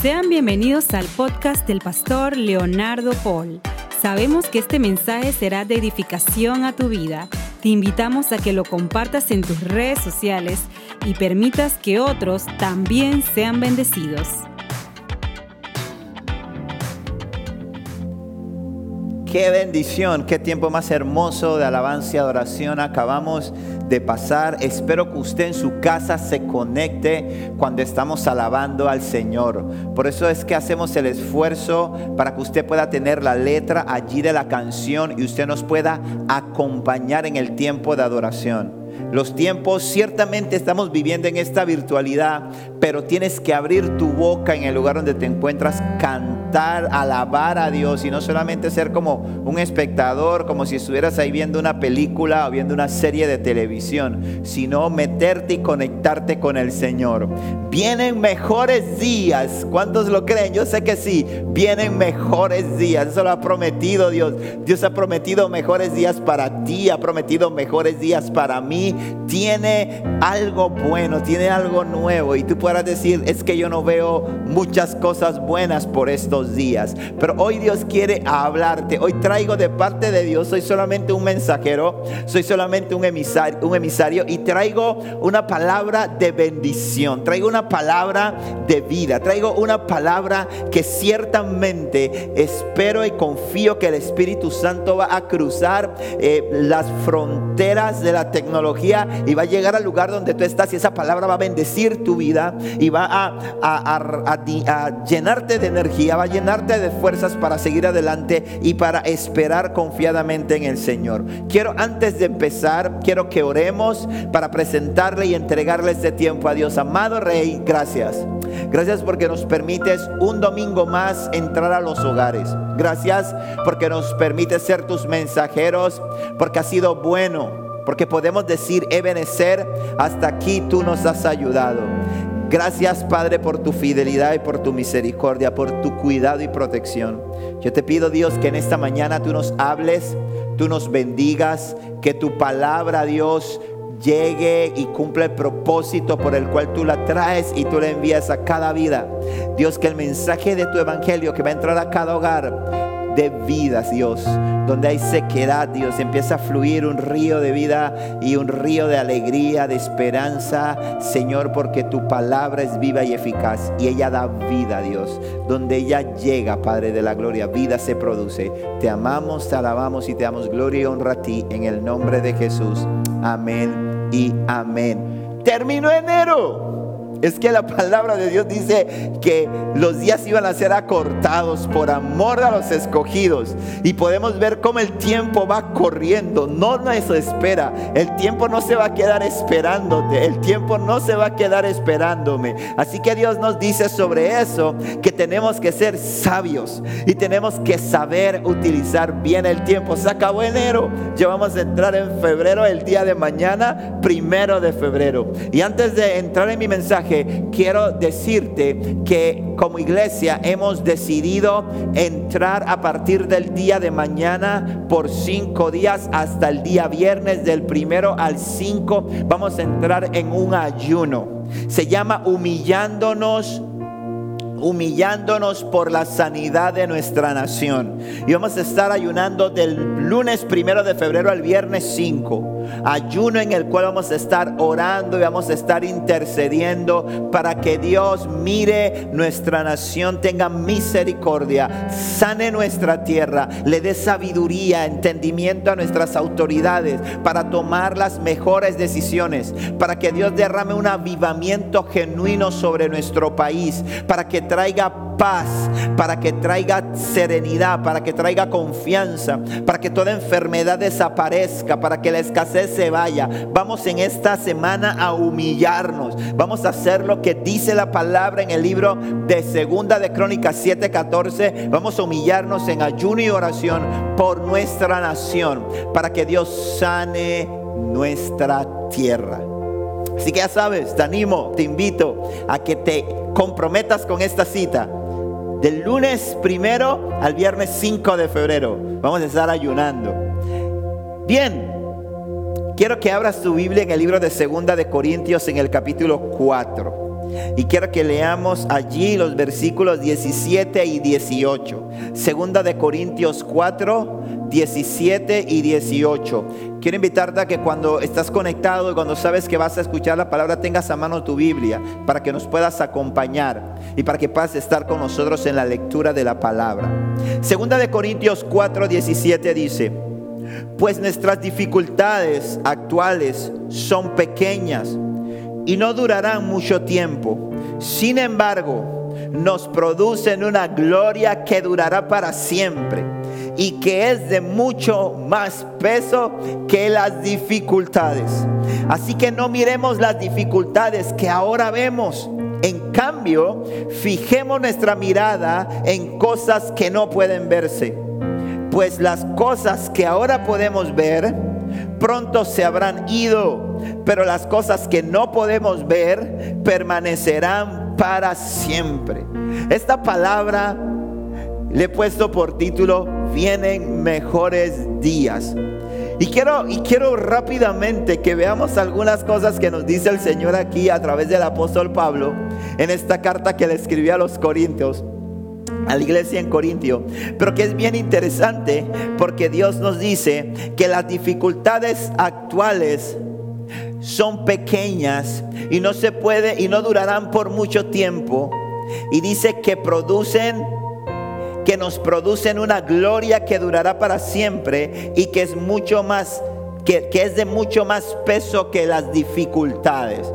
Sean bienvenidos al podcast del pastor Leonardo Paul. Sabemos que este mensaje será de edificación a tu vida. Te invitamos a que lo compartas en tus redes sociales y permitas que otros también sean bendecidos. Qué bendición, qué tiempo más hermoso de alabanza y adoración acabamos de pasar. Espero que usted en su casa se conecte cuando estamos alabando al Señor. Por eso es que hacemos el esfuerzo para que usted pueda tener la letra allí de la canción y usted nos pueda acompañar en el tiempo de adoración. Los tiempos, ciertamente estamos viviendo en esta virtualidad, pero tienes que abrir tu boca en el lugar donde te encuentras, cantar, alabar a Dios y no solamente ser como un espectador, como si estuvieras ahí viendo una película o viendo una serie de televisión, sino meterte y conectarte con el Señor. Vienen mejores días. ¿Cuántos lo creen? Yo sé que sí. Vienen mejores días. Eso lo ha prometido Dios. Dios ha prometido mejores días para ti, ha prometido mejores días para mí tiene algo bueno, tiene algo nuevo. Y tú podrás decir, es que yo no veo muchas cosas buenas por estos días. Pero hoy Dios quiere hablarte. Hoy traigo de parte de Dios, soy solamente un mensajero, soy solamente un emisario, un emisario y traigo una palabra de bendición, traigo una palabra de vida, traigo una palabra que ciertamente espero y confío que el Espíritu Santo va a cruzar eh, las fronteras de la tecnología y va a llegar al lugar donde tú estás y esa palabra va a bendecir tu vida y va a, a, llenarte de energía, va a llenarte de fuerzas para seguir adelante y para esperar confiadamente en el Señor. Quiero antes de empezar, quiero que oremos para presentarle y entregarle este tiempo a Dios. Amado Rey, gracias. Gracias porque nos permites un domingo más entrar a los hogares. Gracias porque nos permites ser tus mensajeros, porque ha sido bueno porque podemos decir, Ebenecer, hasta aquí tú nos has ayudado. Gracias Padre por tu fidelidad y por tu misericordia, por tu cuidado y protección. Yo te pido Dios que en esta mañana tú nos hables, tú nos bendigas, que tu palabra Dios llegue y cumpla el propósito por el cual tú la traes y tú la envías a cada vida. Dios, que el mensaje de tu evangelio que va a entrar a cada hogar de vidas, Dios. Donde hay sequedad, Dios, empieza a fluir un río de vida y un río de alegría, de esperanza, Señor, porque tu palabra es viva y eficaz y ella da vida, Dios. Donde ella llega, Padre de la gloria, vida se produce. Te amamos, te alabamos y te damos gloria y honra a ti en el nombre de Jesús. Amén y amén. Terminó enero. Es que la palabra de Dios dice que los días iban a ser acortados por amor a los escogidos. Y podemos ver cómo el tiempo va corriendo. No nos espera. El tiempo no se va a quedar esperándote. El tiempo no se va a quedar esperándome. Así que Dios nos dice sobre eso que tenemos que ser sabios. Y tenemos que saber utilizar bien el tiempo. Se acabó enero. Ya vamos a entrar en febrero el día de mañana, primero de febrero. Y antes de entrar en mi mensaje quiero decirte que como iglesia hemos decidido entrar a partir del día de mañana por cinco días hasta el día viernes del primero al cinco. Vamos a entrar en un ayuno. Se llama humillándonos humillándonos por la sanidad de nuestra nación. Y vamos a estar ayunando del lunes primero de febrero al viernes 5. Ayuno en el cual vamos a estar orando y vamos a estar intercediendo para que Dios mire nuestra nación, tenga misericordia, sane nuestra tierra, le dé sabiduría, entendimiento a nuestras autoridades para tomar las mejores decisiones, para que Dios derrame un avivamiento genuino sobre nuestro país, para que traiga paz, para que traiga serenidad, para que traiga confianza, para que toda enfermedad desaparezca, para que la escasez se vaya. Vamos en esta semana a humillarnos. Vamos a hacer lo que dice la palabra en el libro de Segunda de Crónicas 7:14. Vamos a humillarnos en ayuno y oración por nuestra nación, para que Dios sane nuestra tierra. Así que ya sabes, te animo, te invito a que te comprometas con esta cita. Del lunes primero al viernes 5 de febrero. Vamos a estar ayunando. Bien, quiero que abras tu Biblia en el libro de Segunda de Corintios en el capítulo 4. Y quiero que leamos allí los versículos 17 y 18. Segunda de Corintios 4, 17 y 18. Quiero invitarte a que cuando estás conectado y cuando sabes que vas a escuchar la palabra, tengas a mano tu Biblia para que nos puedas acompañar y para que puedas estar con nosotros en la lectura de la palabra. Segunda de Corintios 4, 17 dice, pues nuestras dificultades actuales son pequeñas y no durarán mucho tiempo. Sin embargo, nos producen una gloria que durará para siempre y que es de mucho más peso que las dificultades. Así que no miremos las dificultades que ahora vemos. En cambio, fijemos nuestra mirada en cosas que no pueden verse. Pues las cosas que ahora podemos ver, pronto se habrán ido, pero las cosas que no podemos ver permanecerán para siempre. Esta palabra le he puesto por título, vienen mejores días. Y quiero, y quiero rápidamente que veamos algunas cosas que nos dice el Señor aquí a través del apóstol Pablo en esta carta que le escribió a los Corintios a la iglesia en Corintio, pero que es bien interesante porque Dios nos dice que las dificultades actuales son pequeñas y no se puede y no durarán por mucho tiempo y dice que producen que nos producen una gloria que durará para siempre y que es mucho más que, que es de mucho más peso que las dificultades.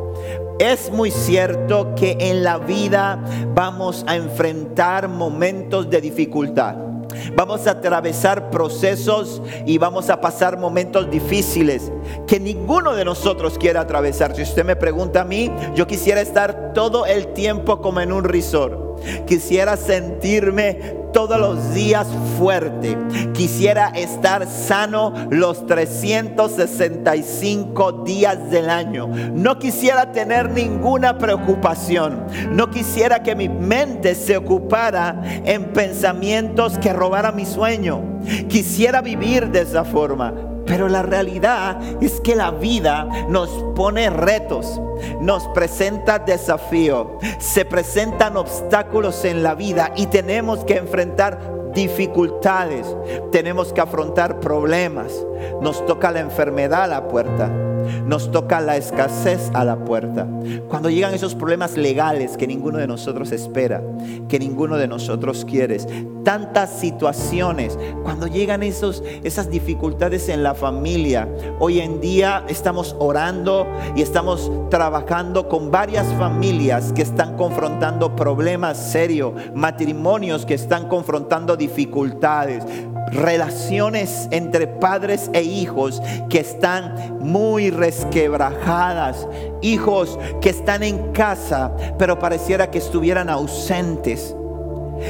Es muy cierto que en la vida vamos a enfrentar momentos de dificultad. Vamos a atravesar procesos y vamos a pasar momentos difíciles que ninguno de nosotros quiere atravesar. Si usted me pregunta a mí, yo quisiera estar todo el tiempo como en un resort. Quisiera sentirme todos los días fuerte. Quisiera estar sano los 365 días del año. No quisiera tener ninguna preocupación. No quisiera que mi mente se ocupara en pensamientos que robaran mi sueño. Quisiera vivir de esa forma. Pero la realidad es que la vida nos pone retos, nos presenta desafíos, se presentan obstáculos en la vida y tenemos que enfrentar dificultades, tenemos que afrontar problemas, nos toca la enfermedad a la puerta nos toca la escasez a la puerta. Cuando llegan esos problemas legales que ninguno de nosotros espera, que ninguno de nosotros quiere, tantas situaciones, cuando llegan esos, esas dificultades en la familia, hoy en día estamos orando y estamos trabajando con varias familias que están confrontando problemas serios, matrimonios que están confrontando dificultades, relaciones entre padres e hijos que están muy resquebrajadas, hijos que están en casa, pero pareciera que estuvieran ausentes.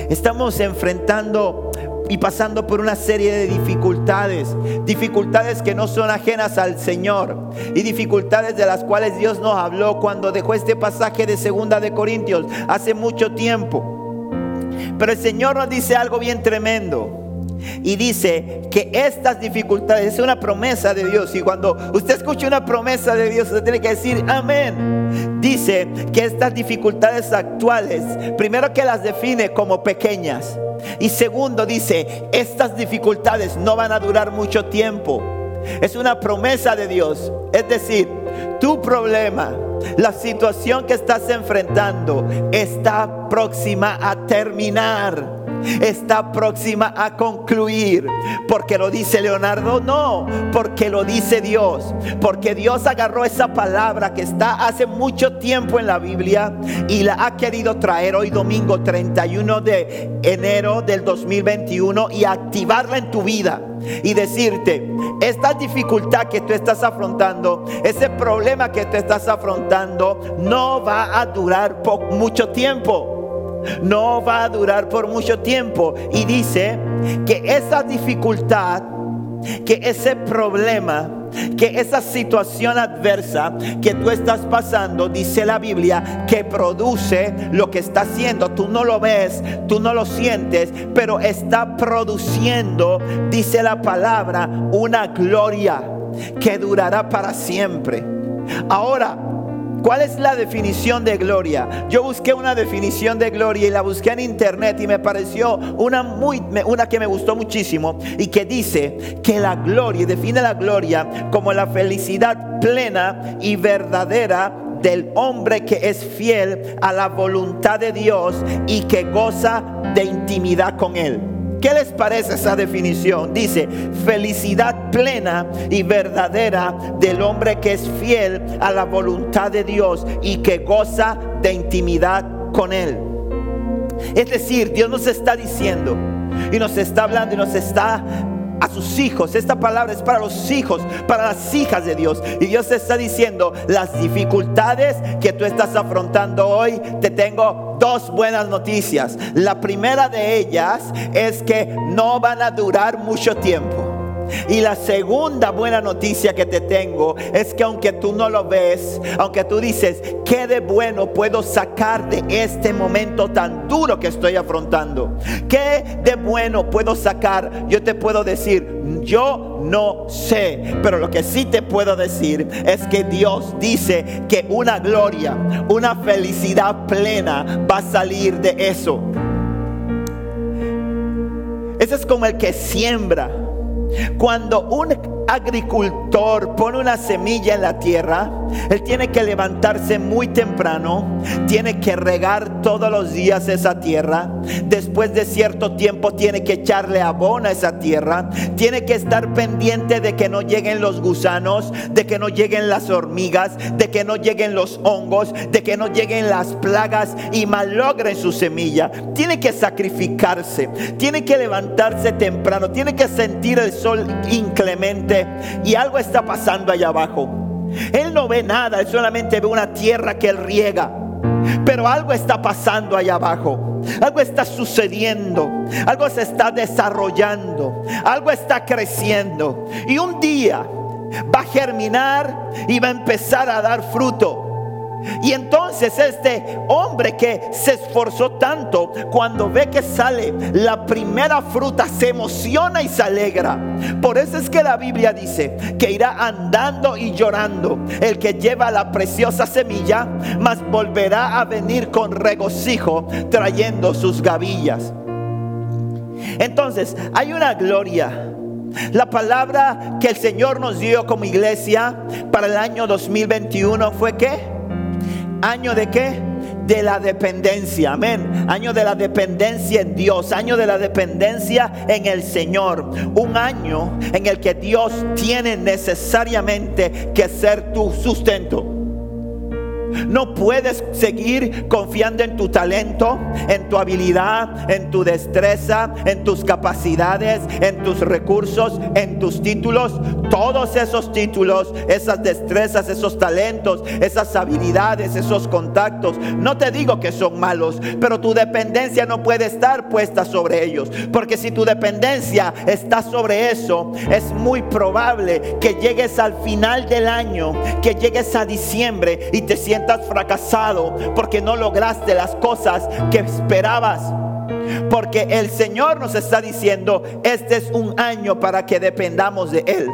Estamos enfrentando y pasando por una serie de dificultades, dificultades que no son ajenas al Señor y dificultades de las cuales Dios nos habló cuando dejó este pasaje de segunda de Corintios hace mucho tiempo. Pero el Señor nos dice algo bien tremendo. Y dice que estas dificultades es una promesa de Dios. Y cuando usted escucha una promesa de Dios, usted tiene que decir amén. Dice que estas dificultades actuales, primero que las define como pequeñas. Y segundo dice, estas dificultades no van a durar mucho tiempo. Es una promesa de Dios. Es decir, tu problema, la situación que estás enfrentando está próxima a terminar está próxima a concluir. Porque lo dice Leonardo, no, porque lo dice Dios. Porque Dios agarró esa palabra que está hace mucho tiempo en la Biblia y la ha querido traer hoy domingo 31 de enero del 2021 y activarla en tu vida y decirte, esta dificultad que tú estás afrontando, ese problema que tú estás afrontando, no va a durar mucho tiempo no va a durar por mucho tiempo. Y dice que esa dificultad, que ese problema, que esa situación adversa que tú estás pasando, dice la Biblia, que produce lo que está haciendo. Tú no lo ves, tú no lo sientes, pero está produciendo, dice la palabra, una gloria que durará para siempre. Ahora, ¿Cuál es la definición de gloria? Yo busqué una definición de gloria y la busqué en internet y me pareció una, muy, una que me gustó muchísimo y que dice que la gloria, define la gloria como la felicidad plena y verdadera del hombre que es fiel a la voluntad de Dios y que goza de intimidad con Él. ¿Qué les parece esa definición? Dice, felicidad plena y verdadera del hombre que es fiel a la voluntad de Dios y que goza de intimidad con Él. Es decir, Dios nos está diciendo y nos está hablando y nos está a sus hijos. Esta palabra es para los hijos, para las hijas de Dios. Y Dios te está diciendo, las dificultades que tú estás afrontando hoy, te tengo dos buenas noticias. La primera de ellas es que no van a durar mucho tiempo. Y la segunda buena noticia que te tengo es que aunque tú no lo ves, aunque tú dices, ¿qué de bueno puedo sacar de este momento tan duro que estoy afrontando? ¿Qué de bueno puedo sacar? Yo te puedo decir, yo no sé, pero lo que sí te puedo decir es que Dios dice que una gloria, una felicidad plena va a salir de eso. Ese es como el que siembra cuando un agricultor pone una semilla en la tierra, él tiene que levantarse muy temprano, tiene que regar todos los días esa tierra, después de cierto tiempo tiene que echarle abono a esa tierra, tiene que estar pendiente de que no lleguen los gusanos, de que no lleguen las hormigas, de que no lleguen los hongos, de que no lleguen las plagas y malogren su semilla. Tiene que sacrificarse, tiene que levantarse temprano, tiene que sentir el sol inclemente y algo está pasando allá abajo. Él no ve nada, él solamente ve una tierra que él riega. Pero algo está pasando allá abajo. Algo está sucediendo. Algo se está desarrollando. Algo está creciendo. Y un día va a germinar y va a empezar a dar fruto. Y entonces este hombre que se esforzó tanto, cuando ve que sale la primera fruta, se emociona y se alegra. Por eso es que la Biblia dice que irá andando y llorando el que lleva la preciosa semilla, mas volverá a venir con regocijo trayendo sus gavillas. Entonces, hay una gloria. La palabra que el Señor nos dio como iglesia para el año 2021 fue que Año de qué? De la dependencia, amén. Año de la dependencia en Dios, año de la dependencia en el Señor. Un año en el que Dios tiene necesariamente que ser tu sustento. No puedes seguir confiando en tu talento, en tu habilidad, en tu destreza, en tus capacidades, en tus recursos, en tus títulos. Todos esos títulos, esas destrezas, esos talentos, esas habilidades, esos contactos. No te digo que son malos, pero tu dependencia no puede estar puesta sobre ellos. Porque si tu dependencia está sobre eso, es muy probable que llegues al final del año, que llegues a diciembre y te sientas estás fracasado porque no lograste las cosas que esperabas. Porque el Señor nos está diciendo, este es un año para que dependamos de Él.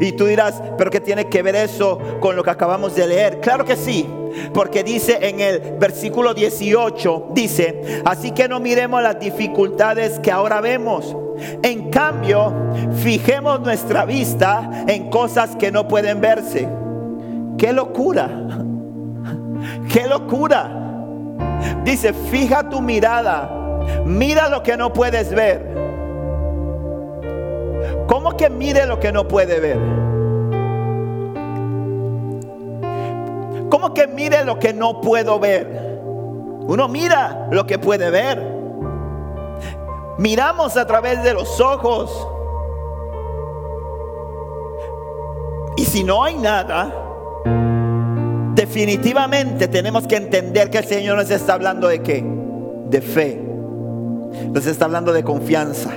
Y tú dirás, pero ¿qué tiene que ver eso con lo que acabamos de leer? Claro que sí, porque dice en el versículo 18, dice, así que no miremos las dificultades que ahora vemos. En cambio, fijemos nuestra vista en cosas que no pueden verse. ¡Qué locura! ¡Qué locura! Dice, fija tu mirada, mira lo que no puedes ver. ¿Cómo que mire lo que no puede ver? ¿Cómo que mire lo que no puedo ver? Uno mira lo que puede ver. Miramos a través de los ojos. Y si no hay nada, definitivamente tenemos que entender que el Señor nos está hablando de qué? De fe. Nos está hablando de confianza.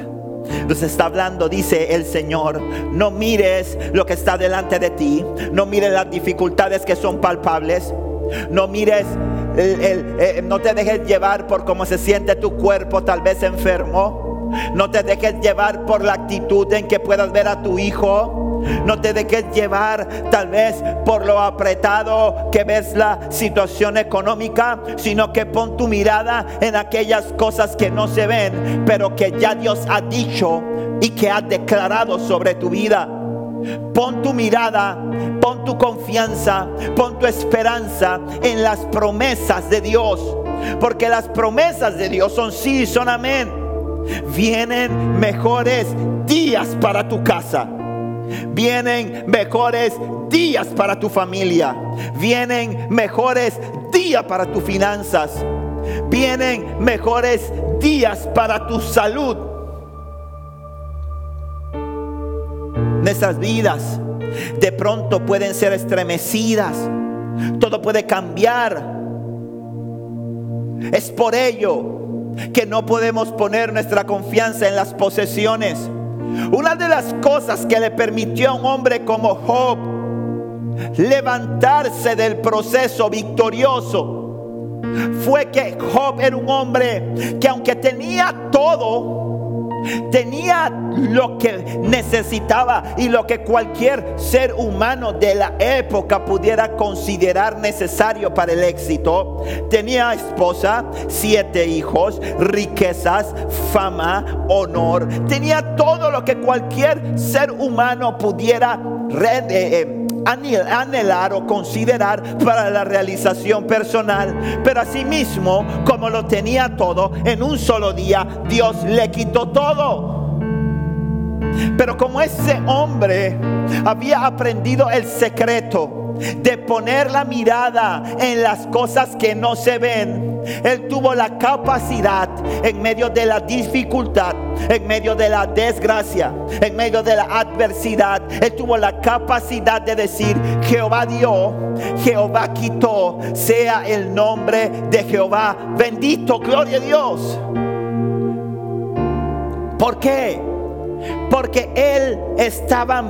Nos está hablando, dice el Señor, no mires lo que está delante de ti, no mires las dificultades que son palpables, no mires, eh, no te dejes llevar por cómo se siente tu cuerpo, tal vez enfermo, no te dejes llevar por la actitud en que puedas ver a tu hijo No te dejes llevar tal vez por lo apretado que ves la situación económica, sino que pon tu mirada en aquellas cosas que no se ven, pero que ya Dios ha dicho y que ha declarado sobre tu vida. Pon tu mirada, pon tu confianza, pon tu esperanza en las promesas de Dios. Porque las promesas de Dios son sí, son amén. Vienen mejores días para tu casa. Vienen mejores días para tu familia. Vienen mejores días para tus finanzas. Vienen mejores días para tu salud. Nuestras vidas de pronto pueden ser estremecidas. Todo puede cambiar. Es por ello que no podemos poner nuestra confianza en las posesiones. Una de las cosas que le permitió a un hombre como Job levantarse del proceso victorioso fue que Job era un hombre que aunque tenía todo, tenía lo que necesitaba y lo que cualquier ser humano de la época pudiera considerar necesario para el éxito. Tenía esposa, siete hijos, riquezas, fama, honor. Tenía todo lo que cualquier ser humano pudiera eh, eh, anhelar o considerar para la realización personal. Pero asimismo, como lo tenía todo, en un solo día Dios le quitó todo. Pero como ese hombre había aprendido el secreto, de poner la mirada en las cosas que no se ven. Él tuvo la capacidad en medio de la dificultad, en medio de la desgracia, en medio de la adversidad. Él tuvo la capacidad de decir, Jehová dio, Jehová quitó, sea el nombre de Jehová bendito, gloria a Dios. ¿Por qué? Porque él estaba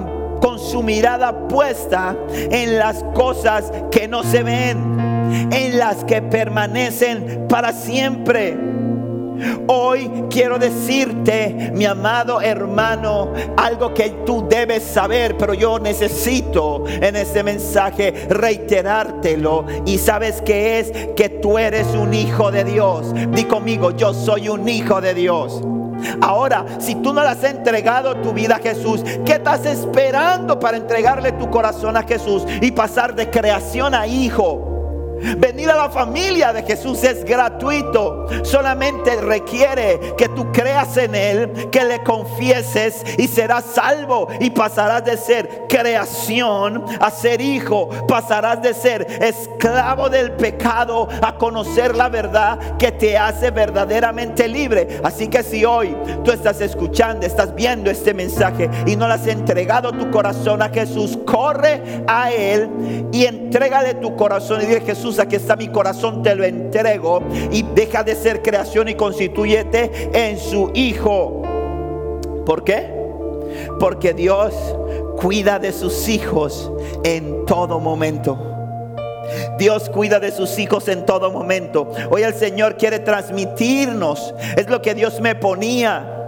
con su mirada puesta en las cosas que no se ven, en las que permanecen para siempre. Hoy quiero decirte, mi amado hermano, algo que tú debes saber, pero yo necesito en este mensaje reiterártelo. Y sabes que es que tú eres un hijo de Dios. Di conmigo, yo soy un hijo de Dios. Ahora, si tú no le has entregado tu vida a Jesús, ¿qué estás esperando para entregarle tu corazón a Jesús y pasar de creación a hijo? Venir a la familia de Jesús es gratuito. Solamente requiere que tú creas en Él, que le confieses y serás salvo. Y pasarás de ser creación a ser hijo. Pasarás de ser esclavo del pecado a conocer la verdad que te hace verdaderamente libre. Así que si hoy tú estás escuchando, estás viendo este mensaje y no le has entregado tu corazón a Jesús, corre a Él y entrégale tu corazón y dile Jesús aquí está mi corazón, te lo entrego y deja de ser creación y constituyete en su Hijo. ¿Por qué? Porque Dios cuida de sus hijos en todo momento. Dios cuida de sus hijos en todo momento. Hoy el Señor quiere transmitirnos. Es lo que Dios me ponía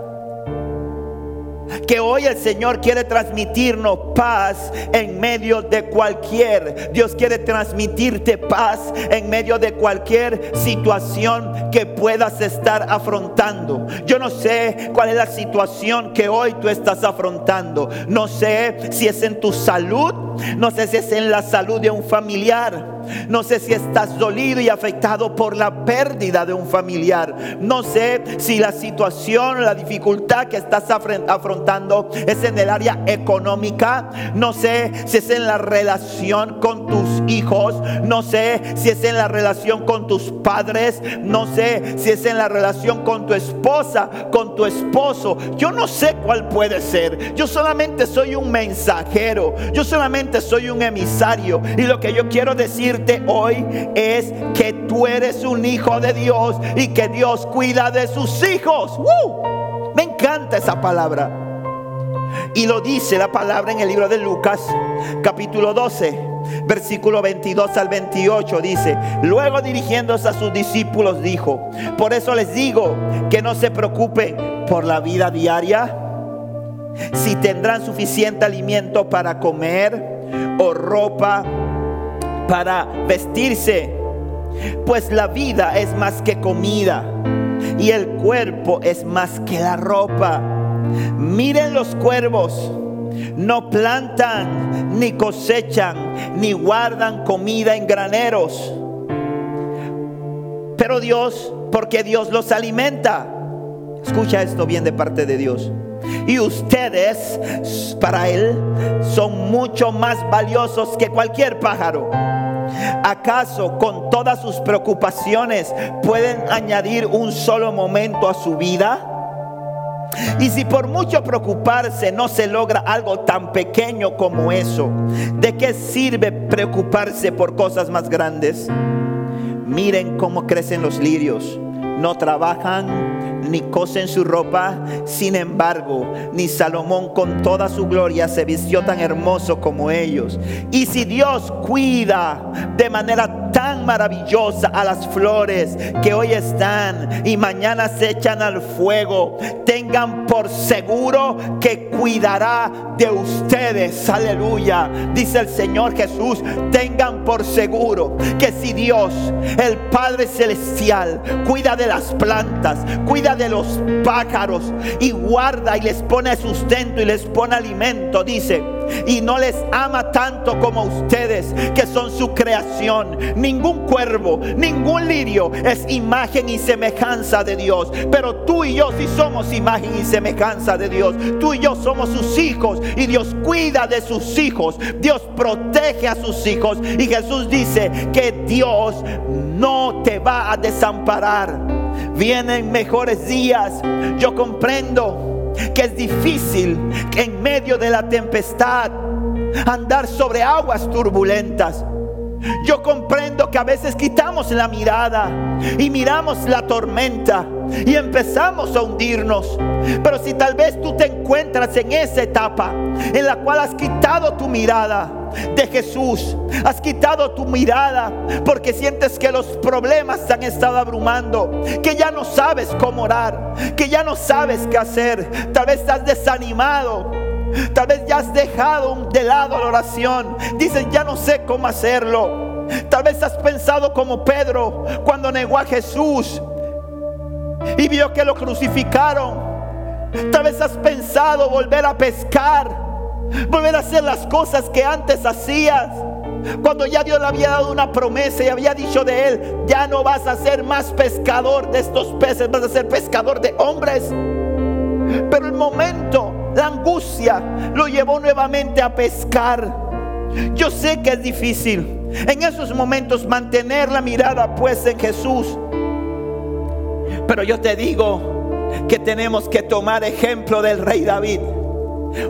que hoy el Señor quiere transmitirnos paz en medio de cualquier. Dios quiere transmitirte paz en medio de cualquier situación que puedas estar afrontando. Yo no sé cuál es la situación que hoy tú estás afrontando. No sé si es en tu salud, no sé si es en la salud de un familiar. No sé si estás dolido y afectado por la pérdida de un familiar. No sé si la situación, la dificultad que estás afrontando es en el área económica. No sé si es en la relación con tus hijos. No sé si es en la relación con tus padres. No sé si es en la relación con tu esposa, con tu esposo. Yo no sé cuál puede ser. Yo solamente soy un mensajero. Yo solamente soy un emisario. Y lo que yo quiero decir hoy es que tú eres un hijo de Dios y que Dios cuida de sus hijos. Me encanta esa palabra. Y lo dice la palabra en el libro de Lucas, capítulo 12, versículo 22 al 28. Dice, luego dirigiéndose a sus discípulos dijo, por eso les digo que no se preocupen por la vida diaria si tendrán suficiente alimento para comer o ropa para vestirse. Pues la vida es más que comida y el cuerpo es más que la ropa. Miren los cuervos, no plantan, ni cosechan, ni guardan comida en graneros. Pero Dios, porque Dios los alimenta. Escucha esto bien de parte de Dios. Y ustedes, para Él, son mucho más valiosos que cualquier pájaro. ¿Acaso con todas sus preocupaciones pueden añadir un solo momento a su vida? Y si por mucho preocuparse no se logra algo tan pequeño como eso, ¿de qué sirve preocuparse por cosas más grandes? Miren cómo crecen los lirios. No trabajan ni cosen su ropa. Sin embargo, ni Salomón con toda su gloria se vistió tan hermoso como ellos. Y si Dios cuida de manera tan maravillosa a las flores que hoy están y mañana se echan al fuego, tengan por seguro que cuidará de ustedes. Aleluya. Dice el Señor Jesús, tengan por seguro que si Dios, el Padre Celestial, cuida de las plantas, cuida de los pájaros y guarda y les pone sustento y les pone alimento, dice, y no les ama tanto como ustedes, que son su creación. Ningún cuervo, ningún lirio es imagen y semejanza de Dios. Pero tú y yo sí somos imagen y semejanza de Dios. Tú y yo somos sus hijos y Dios cuida de sus hijos. Dios protege a sus hijos. Y Jesús dice que Dios no te va a desamparar. Vienen mejores días. Yo comprendo que es difícil en medio de la tempestad andar sobre aguas turbulentas. Yo comprendo que a veces quitamos la mirada y miramos la tormenta y empezamos a hundirnos. Pero si tal vez tú te encuentras en esa etapa en la cual has quitado tu mirada de Jesús, has quitado tu mirada porque sientes que los problemas te han estado abrumando, que ya no sabes cómo orar, que ya no sabes qué hacer, tal vez estás desanimado. Tal vez ya has dejado de lado la oración. Dices, ya no sé cómo hacerlo. Tal vez has pensado como Pedro cuando negó a Jesús y vio que lo crucificaron. Tal vez has pensado volver a pescar, volver a hacer las cosas que antes hacías. Cuando ya Dios le había dado una promesa y había dicho de él, ya no vas a ser más pescador de estos peces, vas a ser pescador de hombres. Pero el momento, la angustia, lo llevó nuevamente a pescar. Yo sé que es difícil en esos momentos mantener la mirada puesta en Jesús. Pero yo te digo que tenemos que tomar ejemplo del rey David.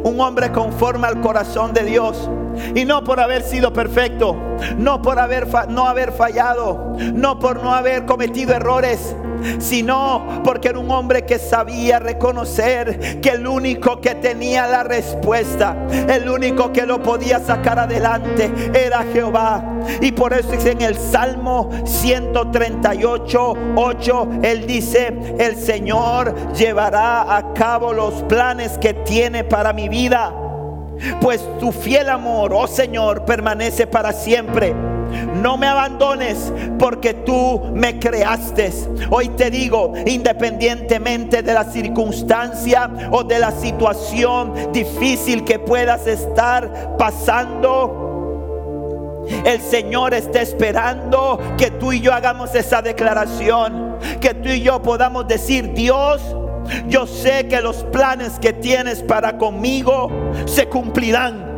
Un hombre conforme al corazón de Dios. Y no por haber sido perfecto, no por haber, no haber fallado, no por no haber cometido errores, sino porque era un hombre que sabía reconocer que el único que tenía la respuesta, el único que lo podía sacar adelante era Jehová. Y por eso es en el Salmo 138, 8, él dice, el Señor llevará a cabo los planes que tiene para mi vida. Pues tu fiel amor, oh Señor, permanece para siempre. No me abandones porque tú me creaste. Hoy te digo, independientemente de la circunstancia o de la situación difícil que puedas estar pasando, el Señor está esperando que tú y yo hagamos esa declaración, que tú y yo podamos decir, Dios, yo sé que los planes que tienes para conmigo se cumplirán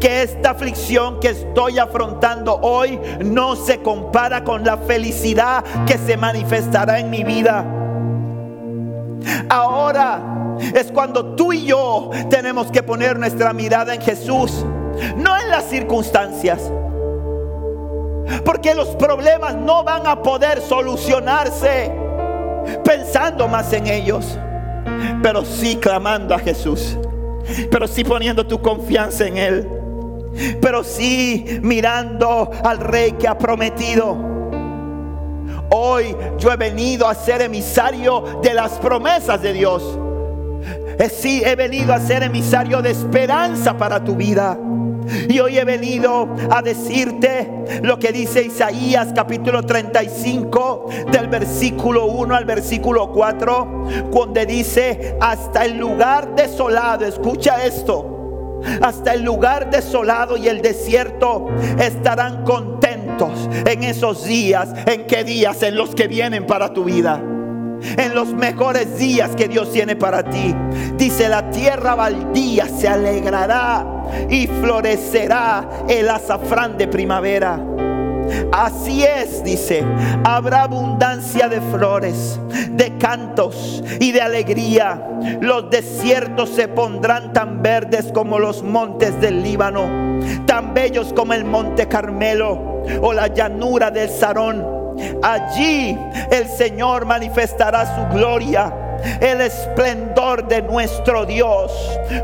que esta aflicción que estoy afrontando hoy no se compara con la felicidad que se manifestará en mi vida. Ahora es cuando tú y yo tenemos que poner nuestra mirada en Jesús, no en las circunstancias. Porque los problemas no van a poder solucionarse pensando más en ellos, pero sí clamando a Jesús pero sí poniendo tu confianza en Él. Pero sí mirando al rey que ha prometido. Hoy yo he venido a ser emisario de las promesas de Dios. Sí, he venido a ser emisario de esperanza para tu vida. Y hoy he venido a decirte lo que dice Isaías capítulo 35 del versículo 1 al versículo 4, donde dice, hasta el lugar desolado, escucha esto, hasta el lugar desolado y el desierto estarán contentos en esos días, en qué días, en los que vienen para tu vida en los mejores días que Dios tiene para ti. Dice, la tierra baldía se alegrará y florecerá el azafrán de primavera. Así es, dice, habrá abundancia de flores, de cantos y de alegría. Los desiertos se pondrán tan verdes como los montes del Líbano, tan bellos como el monte Carmelo o la llanura del Sarón Allí el Señor manifestará su gloria el esplendor de nuestro Dios.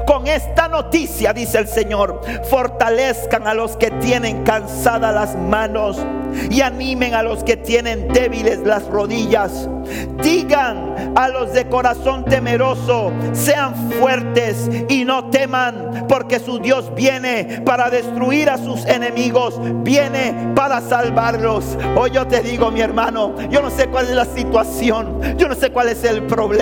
Con esta noticia, dice el Señor, fortalezcan a los que tienen cansadas las manos y animen a los que tienen débiles las rodillas. Digan a los de corazón temeroso, sean fuertes y no teman, porque su Dios viene para destruir a sus enemigos, viene para salvarlos. Hoy yo te digo, mi hermano, yo no sé cuál es la situación, yo no sé cuál es el problema,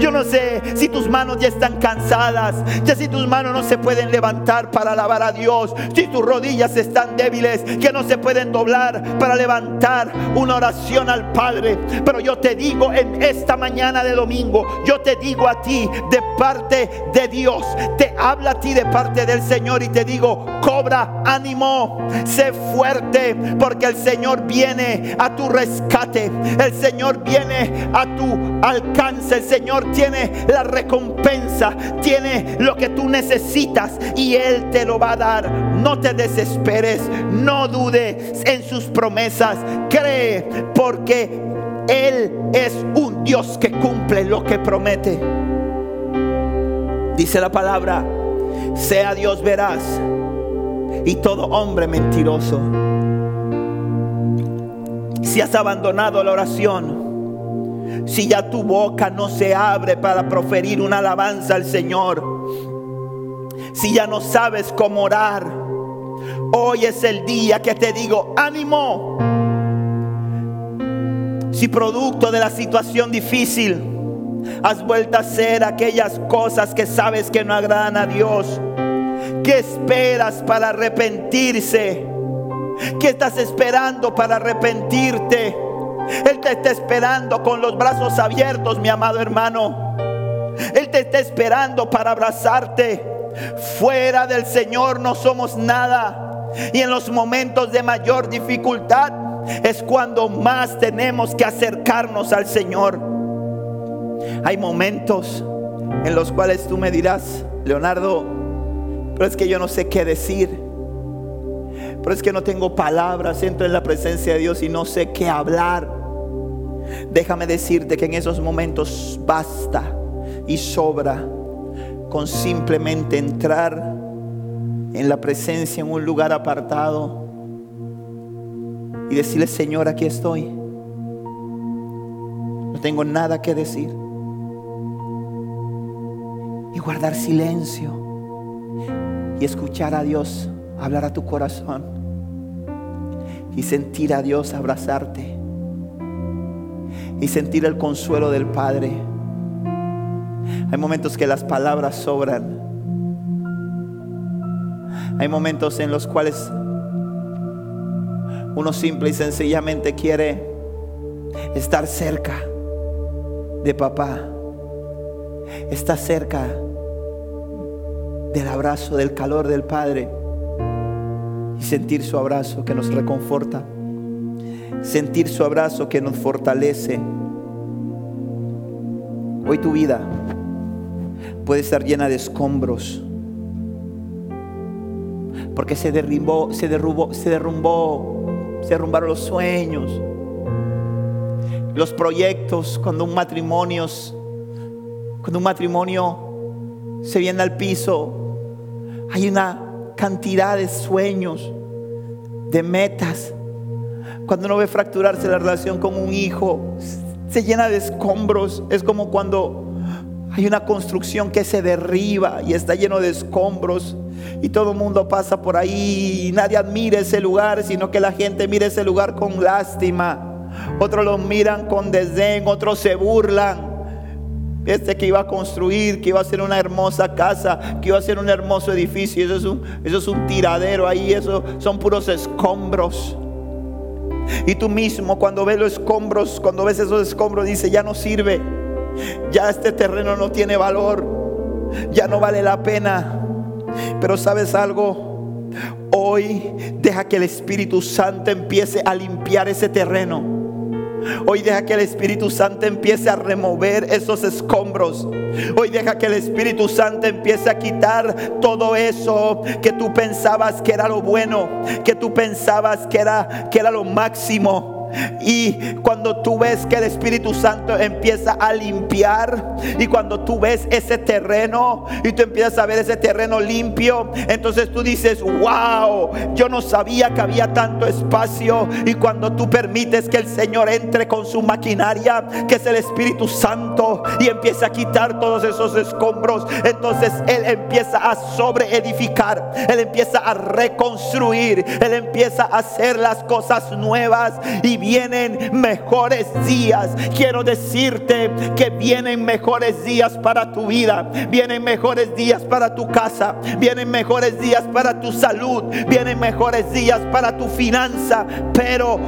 yo no sé si tus manos ya están cansadas, ya si tus manos no se pueden levantar para alabar a Dios, si tus rodillas están débiles, que no se pueden doblar para levantar una oración al Padre. Pero yo te digo en esta mañana de domingo, yo te digo a ti de parte de Dios, te habla a ti de parte del Señor y te digo, cobra ánimo, sé fuerte, porque el Señor viene a tu rescate, el Señor viene a tu alcance, el Señor tiene la recompensa, tiene lo que tú necesitas y Él te lo va a dar. No te desesperes, no dudes en sus promesas, cree porque Él es un Dios que cumple lo que promete. Dice la palabra, sea Dios veraz y todo hombre mentiroso. Si has abandonado la oración, si ya tu boca no se abre para proferir una alabanza al Señor, si ya no sabes cómo orar, Hoy es el día que te digo, ánimo. Si producto de la situación difícil has vuelto a hacer aquellas cosas que sabes que no agradan a Dios, ¿qué esperas para arrepentirse? ¿Qué estás esperando para arrepentirte? Él te está esperando con los brazos abiertos, mi amado hermano. Él te está esperando para abrazarte. Fuera del Señor no somos nada. Y en los momentos de mayor dificultad es cuando más tenemos que acercarnos al Señor. Hay momentos en los cuales tú me dirás, Leonardo, pero es que yo no sé qué decir. Pero es que no tengo palabras, entro en la presencia de Dios y no sé qué hablar. Déjame decirte que en esos momentos basta y sobra con simplemente entrar en la presencia en un lugar apartado y decirle, Señor, aquí estoy. No tengo nada que decir. Y guardar silencio y escuchar a Dios hablar a tu corazón y sentir a Dios abrazarte y sentir el consuelo del Padre. Hay momentos que las palabras sobran. Hay momentos en los cuales uno simple y sencillamente quiere estar cerca de papá. Está cerca del abrazo, del calor del Padre. Y sentir su abrazo que nos reconforta. Sentir su abrazo que nos fortalece. Hoy tu vida puede estar llena de escombros. Porque se derrimbó, se derrubó, se derrumbó, se derrumbaron los sueños, los proyectos, cuando un matrimonio, cuando un matrimonio se viene al piso, hay una cantidad de sueños, de metas. Cuando uno ve fracturarse la relación con un hijo, se llena de escombros. Es como cuando Hay una construcción que se derriba y está lleno de escombros. Y todo el mundo pasa por ahí y nadie admira ese lugar, sino que la gente mira ese lugar con lástima. Otros lo miran con desdén, otros se burlan. Este que iba a construir, que iba a hacer una hermosa casa, que iba a hacer un hermoso edificio. Eso es un, eso es un tiradero ahí, eso son puros escombros. Y tú mismo cuando ves los escombros, cuando ves esos escombros, dice, ya no sirve. Ya este terreno no tiene valor. Ya no vale la pena. Pero sabes algo, hoy deja que el Espíritu Santo empiece a limpiar ese terreno. Hoy deja que el Espíritu Santo empiece a remover esos escombros. Hoy deja que el Espíritu Santo empiece a quitar todo eso que tú pensabas que era lo bueno, que tú pensabas que era que era lo máximo. Y cuando tú ves que el Espíritu Santo empieza a limpiar y cuando tú ves ese terreno y tú empiezas a ver ese terreno limpio, entonces tú dices, wow, yo no sabía que había tanto espacio. Y cuando tú permites que el Señor entre con su maquinaria, que es el Espíritu Santo, y empieza a quitar todos esos escombros, entonces Él empieza a sobreedificar, Él empieza a reconstruir, Él empieza a hacer las cosas nuevas y vienen mejores días. Quiero decirte que vienen mejores días para tu vida, vienen mejores días para tu casa, vienen mejores días para tu salud, vienen mejores días para tu finanza, pero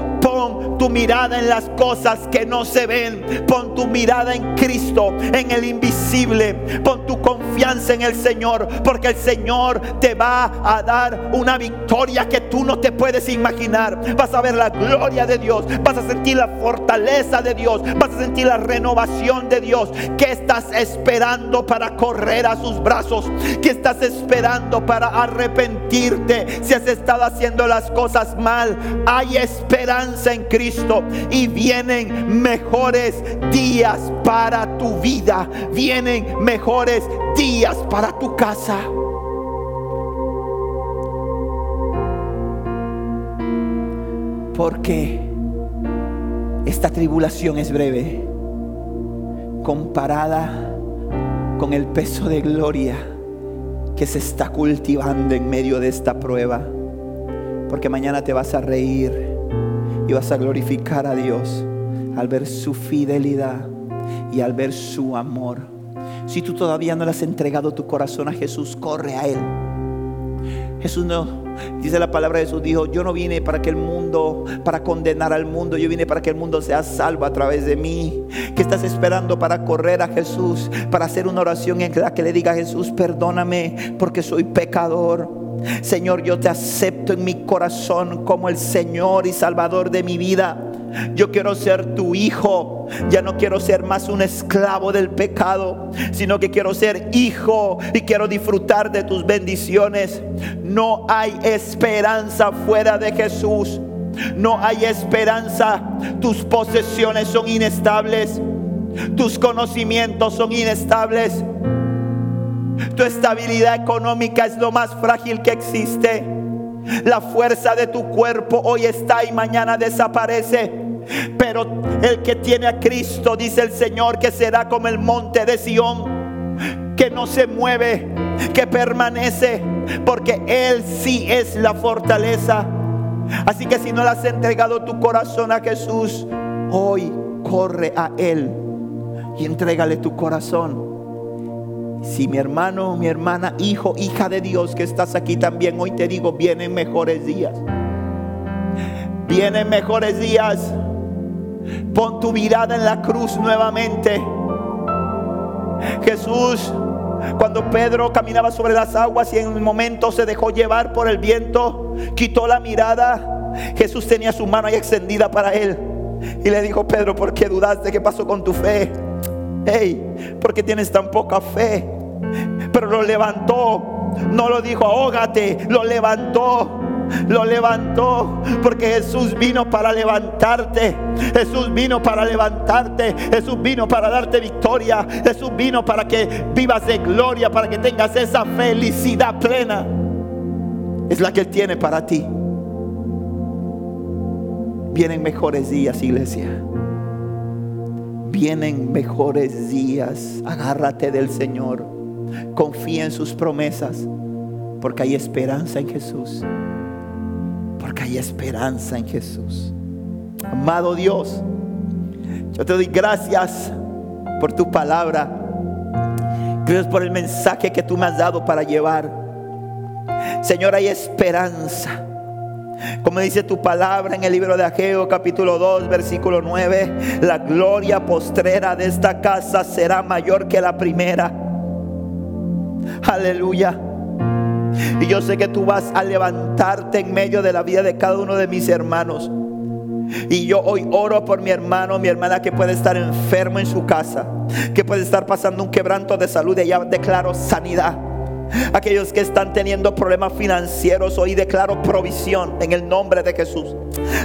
pon tu mirada en las cosas que no se ven, pon tu mirada en Cristo, en el invisible, pon tu confianza en el Señor, porque el Señor te va a dar una victoria que tú no te puedes imaginar. Vas a ver la gloria de Dios, vas a sentir la fortaleza de Dios, vas a sentir la renovación de Dios. ¿Qué estás esperando para correr a sus brazos? ¿Qué estás esperando para arrepentirte si has estado haciendo las cosas mal? Hay esperanza en Cristo y vienen mejores días para tu vida, vienen mejores días para tu casa. Porque esta tribulación es breve comparada con el peso de gloria que se está cultivando en medio de esta prueba. Porque mañana te vas a reír y vas a glorificar a Dios al ver su fidelidad y al ver su amor. Si tú todavía no le has entregado tu corazón a Jesús, corre a Él. Jesús no, dice la palabra de Jesús, dijo, yo no vine para que el mundo, para condenar al mundo, yo vine para que el mundo sea salvo a través de mí. ¿Qué estás esperando para correr a Jesús? Para hacer una oración en la que le diga a Jesús, perdóname porque soy pecador. Señor, yo te acepto en mi corazón como el Señor y Salvador de mi vida. Yo quiero ser tu hijo. Ya no quiero ser más un esclavo del pecado, sino que quiero ser hijo y quiero disfrutar de tus bendiciones. No hay esperanza fuera de Jesús. No hay esperanza. Tus posesiones son inestables. Tus conocimientos son inestables. Tu estabilidad económica es lo más frágil que existe. La fuerza de tu cuerpo hoy está y mañana desaparece. Pero el que tiene a Cristo, dice el Señor, que será como el monte de Sión, que no se mueve, que permanece, porque Él sí es la fortaleza. Así que si no le has entregado tu corazón a Jesús, hoy corre a Él y entrégale tu corazón. Si mi hermano, mi hermana, hijo, hija de Dios que estás aquí también, hoy te digo, vienen mejores días. Vienen mejores días. Pon tu mirada en la cruz nuevamente. Jesús, cuando Pedro caminaba sobre las aguas y en un momento se dejó llevar por el viento, quitó la mirada. Jesús tenía su mano ahí extendida para él. Y le dijo, Pedro, ¿por qué dudaste? ¿Qué pasó con tu fe? Hey, ¿por qué tienes tan poca fe? Pero lo levantó. No lo dijo, ahógate. Lo levantó. Lo levantó porque Jesús vino para levantarte. Jesús vino para levantarte. Jesús vino para darte victoria. Jesús vino para que vivas de gloria, para que tengas esa felicidad plena. Es la que Él tiene para ti. Vienen mejores días, iglesia vienen mejores días. Agárrate del Señor. Confía en sus promesas. Porque hay esperanza en Jesús. Porque hay esperanza en Jesús. Amado Dios, yo te doy gracias por tu palabra. Gracias por el mensaje que tú me has dado para llevar. Señor, hay esperanza. Como dice tu palabra en el libro de Ageo capítulo 2 versículo 9, la gloria postrera de esta casa será mayor que la primera. Aleluya. Y yo sé que tú vas a levantarte en medio de la vida de cada uno de mis hermanos. Y yo hoy oro por mi hermano, mi hermana que puede estar enfermo en su casa, que puede estar pasando un quebranto de salud y ya declaro sanidad. Aquellos que están teniendo problemas financieros, hoy declaro provisión en el nombre de Jesús.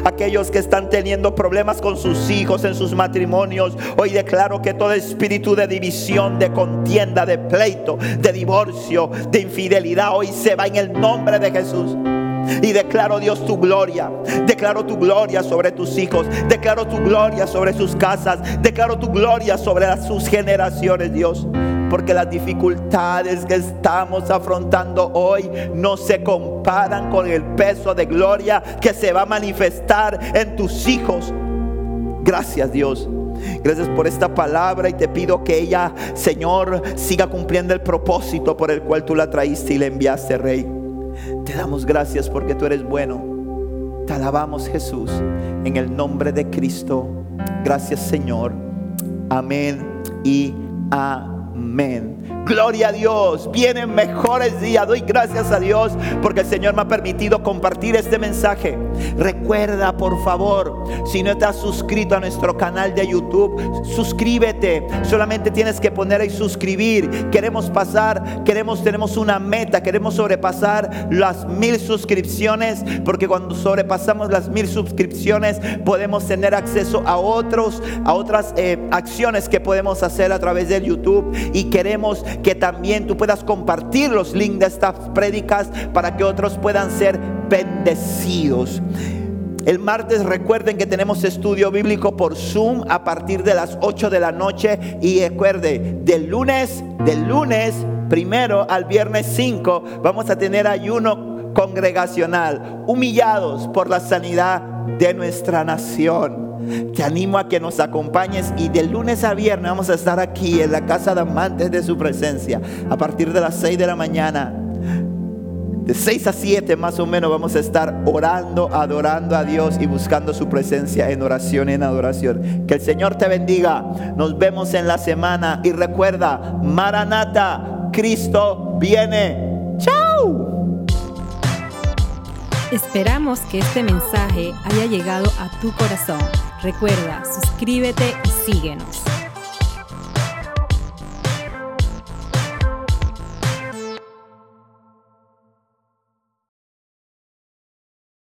Aquellos que están teniendo problemas con sus hijos en sus matrimonios, hoy declaro que todo espíritu de división, de contienda, de pleito, de divorcio, de infidelidad, hoy se va en el nombre de Jesús. Y declaro Dios tu gloria. Declaro tu gloria sobre tus hijos. Declaro tu gloria sobre sus casas. Declaro tu gloria sobre sus generaciones, Dios. Porque las dificultades que estamos afrontando hoy no se comparan con el peso de gloria que se va a manifestar en tus hijos. Gracias Dios. Gracias por esta palabra y te pido que ella, Señor, siga cumpliendo el propósito por el cual tú la traíste y la enviaste, Rey. Te damos gracias porque tú eres bueno. Te alabamos Jesús en el nombre de Cristo. Gracias Señor. Amén y amén. Amen. Gloria a Dios. Vienen mejores días. Doy gracias a Dios porque el Señor me ha permitido compartir este mensaje. Recuerda, por favor, si no has suscrito a nuestro canal de YouTube, suscríbete. Solamente tienes que poner ahí suscribir. Queremos pasar, queremos, tenemos una meta, queremos sobrepasar las mil suscripciones porque cuando sobrepasamos las mil suscripciones podemos tener acceso a otros, a otras eh, acciones que podemos hacer a través del YouTube y queremos que también tú puedas compartir los links de estas prédicas para que otros puedan ser bendecidos. El martes recuerden que tenemos estudio bíblico por Zoom a partir de las 8 de la noche y recuerde, del lunes, del lunes primero al viernes 5 vamos a tener ayuno congregacional, humillados por la sanidad de nuestra nación. Te animo a que nos acompañes y de lunes a viernes vamos a estar aquí en la casa de amantes de su presencia a partir de las 6 de la mañana. De 6 a 7 más o menos vamos a estar orando, adorando a Dios y buscando su presencia en oración en adoración. Que el Señor te bendiga. Nos vemos en la semana y recuerda, Maranata, Cristo viene. Chao. Esperamos que este mensaje haya llegado a tu corazón. Recuerda, suscríbete y síguenos.